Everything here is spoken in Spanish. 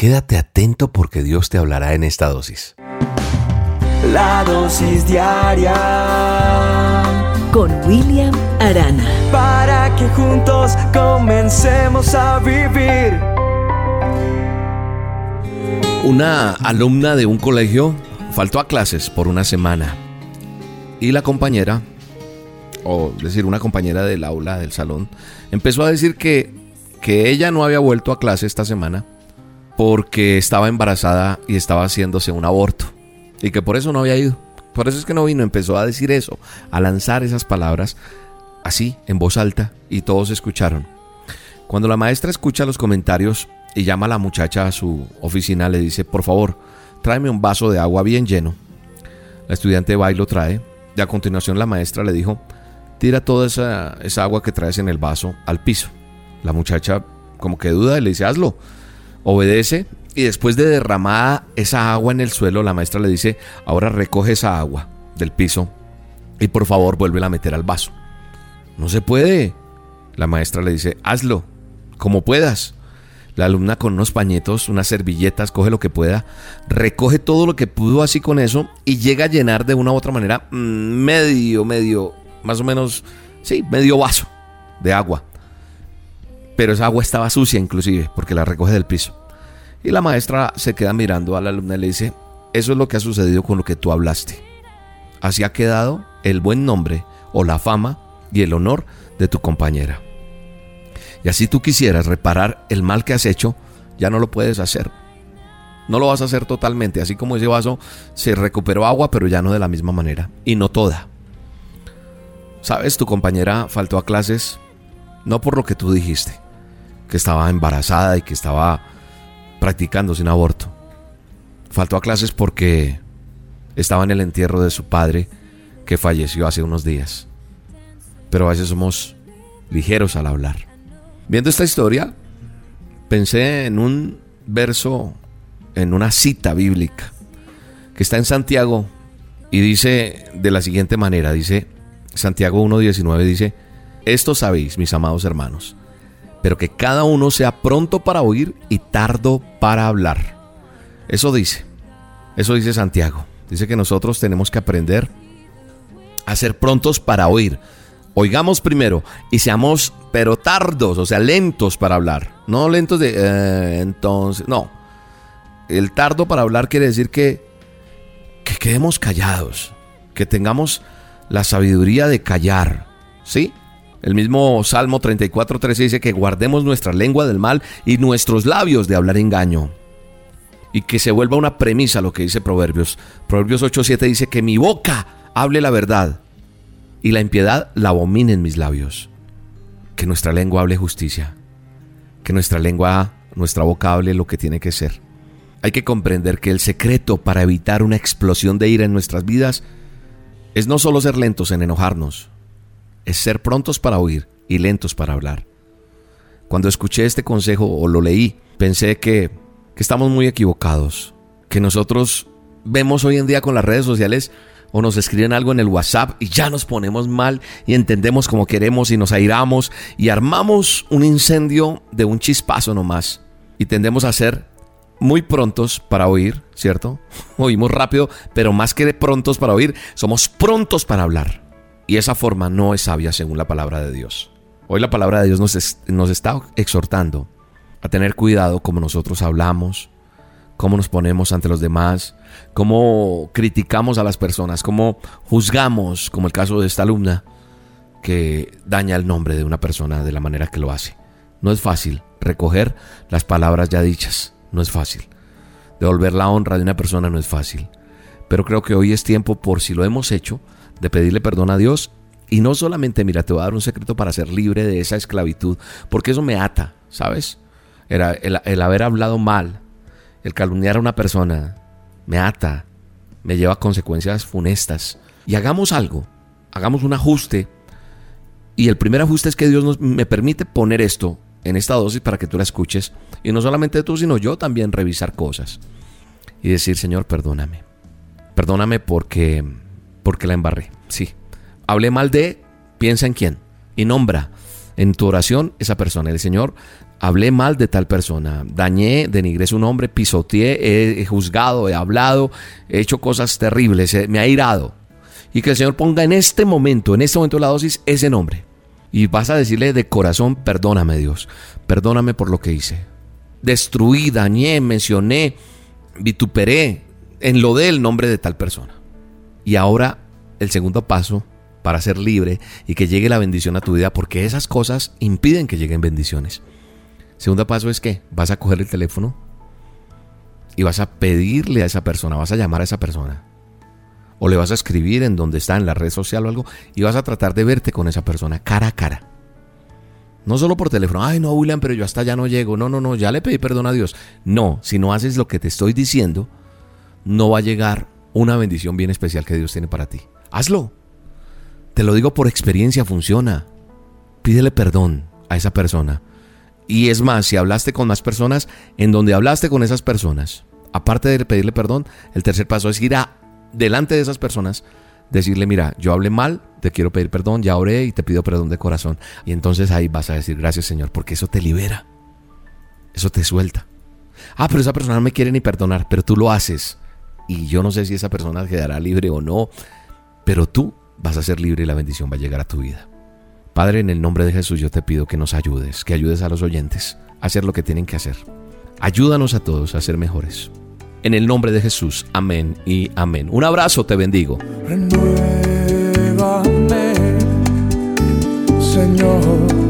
Quédate atento porque Dios te hablará en esta dosis. La dosis diaria con William Arana. Para que juntos comencemos a vivir. Una alumna de un colegio faltó a clases por una semana y la compañera, o decir una compañera del aula, del salón, empezó a decir que, que ella no había vuelto a clase esta semana porque estaba embarazada y estaba haciéndose un aborto y que por eso no había ido. Por eso es que no vino, empezó a decir eso, a lanzar esas palabras así, en voz alta, y todos escucharon. Cuando la maestra escucha los comentarios y llama a la muchacha a su oficina, le dice, por favor, tráeme un vaso de agua bien lleno. La estudiante va y lo trae, y a continuación la maestra le dijo, tira toda esa, esa agua que traes en el vaso al piso. La muchacha como que duda y le dice, hazlo. Obedece y después de derramada esa agua en el suelo, la maestra le dice, ahora recoge esa agua del piso y por favor vuelve a meter al vaso. No se puede. La maestra le dice, hazlo, como puedas. La alumna con unos pañetos, unas servilletas, coge lo que pueda, recoge todo lo que pudo así con eso y llega a llenar de una u otra manera mm, medio, medio, más o menos, sí, medio vaso de agua. Pero esa agua estaba sucia inclusive porque la recoge del piso. Y la maestra se queda mirando a la alumna y le dice, eso es lo que ha sucedido con lo que tú hablaste. Así ha quedado el buen nombre o la fama y el honor de tu compañera. Y así tú quisieras reparar el mal que has hecho, ya no lo puedes hacer. No lo vas a hacer totalmente, así como ese vaso se recuperó agua, pero ya no de la misma manera, y no toda. Sabes, tu compañera faltó a clases no por lo que tú dijiste, que estaba embarazada y que estaba practicando sin aborto. Faltó a clases porque estaba en el entierro de su padre que falleció hace unos días. Pero a veces somos ligeros al hablar. Viendo esta historia, pensé en un verso, en una cita bíblica, que está en Santiago y dice de la siguiente manera, dice Santiago 1.19, dice, esto sabéis, mis amados hermanos, pero que cada uno sea pronto para oír y tardo para hablar. Eso dice, eso dice Santiago. Dice que nosotros tenemos que aprender a ser prontos para oír. Oigamos primero y seamos pero tardos, o sea, lentos para hablar. No lentos de... Eh, entonces, no. El tardo para hablar quiere decir que, que quedemos callados, que tengamos la sabiduría de callar. ¿Sí? El mismo Salmo 34.13 dice que guardemos nuestra lengua del mal y nuestros labios de hablar engaño. Y que se vuelva una premisa lo que dice Proverbios. Proverbios 8.7 dice que mi boca hable la verdad y la impiedad la abomine en mis labios. Que nuestra lengua hable justicia. Que nuestra lengua, nuestra boca hable lo que tiene que ser. Hay que comprender que el secreto para evitar una explosión de ira en nuestras vidas es no solo ser lentos en enojarnos, es ser prontos para oír y lentos para hablar. Cuando escuché este consejo o lo leí, pensé que, que estamos muy equivocados, que nosotros vemos hoy en día con las redes sociales o nos escriben algo en el WhatsApp y ya nos ponemos mal y entendemos como queremos y nos airamos y armamos un incendio de un chispazo nomás y tendemos a ser muy prontos para oír, ¿cierto? Oímos rápido, pero más que de prontos para oír, somos prontos para hablar. Y esa forma no es sabia según la palabra de Dios. Hoy la palabra de Dios nos, nos está exhortando a tener cuidado como nosotros hablamos, cómo nos ponemos ante los demás, cómo criticamos a las personas, cómo juzgamos, como el caso de esta alumna, que daña el nombre de una persona de la manera que lo hace. No es fácil recoger las palabras ya dichas, no es fácil. Devolver la honra de una persona no es fácil. Pero creo que hoy es tiempo, por si lo hemos hecho, de pedirle perdón a Dios. Y no solamente, mira, te voy a dar un secreto para ser libre de esa esclavitud, porque eso me ata, ¿sabes? Era el, haber hablado mal, el calumniar a una persona, me ata, me lleva a consecuencias funestas. Y hagamos algo, hagamos un ajuste. Y el primer ajuste es que Dios me permite poner esto en esta dosis para que tú la escuches. Y no solamente tú, sino yo también revisar cosas. Y decir, Señor, perdóname. Perdóname porque porque la embarré. Sí. Hablé mal de, piensa en quién. Y nombra en tu oración esa persona. El Señor, hablé mal de tal persona, dañé, denigré su nombre, pisoteé, he juzgado, he hablado, he hecho cosas terribles, me ha irado. Y que el Señor ponga en este momento, en este momento de la dosis, ese nombre. Y vas a decirle de corazón, perdóname Dios, perdóname por lo que hice. Destruí, dañé, mencioné, vituperé, en lo el nombre de tal persona. Y ahora el segundo paso para ser libre y que llegue la bendición a tu vida, porque esas cosas impiden que lleguen bendiciones. Segundo paso es que vas a coger el teléfono y vas a pedirle a esa persona, vas a llamar a esa persona. O le vas a escribir en donde está, en la red social o algo, y vas a tratar de verte con esa persona cara a cara. No solo por teléfono, ay no, William, pero yo hasta ya no llego. No, no, no, ya le pedí perdón a Dios. No, si no haces lo que te estoy diciendo, no va a llegar una bendición bien especial que Dios tiene para ti. Hazlo. Te lo digo por experiencia, funciona. Pídele perdón a esa persona. Y es más, si hablaste con más personas, en donde hablaste con esas personas, aparte de pedirle perdón, el tercer paso es ir a delante de esas personas, decirle, mira, yo hablé mal, te quiero pedir perdón, ya oré y te pido perdón de corazón. Y entonces ahí vas a decir, gracias Señor, porque eso te libera, eso te suelta. Ah, pero esa persona no me quiere ni perdonar, pero tú lo haces. Y yo no sé si esa persona quedará libre o no, pero tú vas a ser libre y la bendición va a llegar a tu vida. Padre, en el nombre de Jesús yo te pido que nos ayudes, que ayudes a los oyentes a hacer lo que tienen que hacer. Ayúdanos a todos a ser mejores. En el nombre de Jesús, amén y amén. Un abrazo, te bendigo. Señor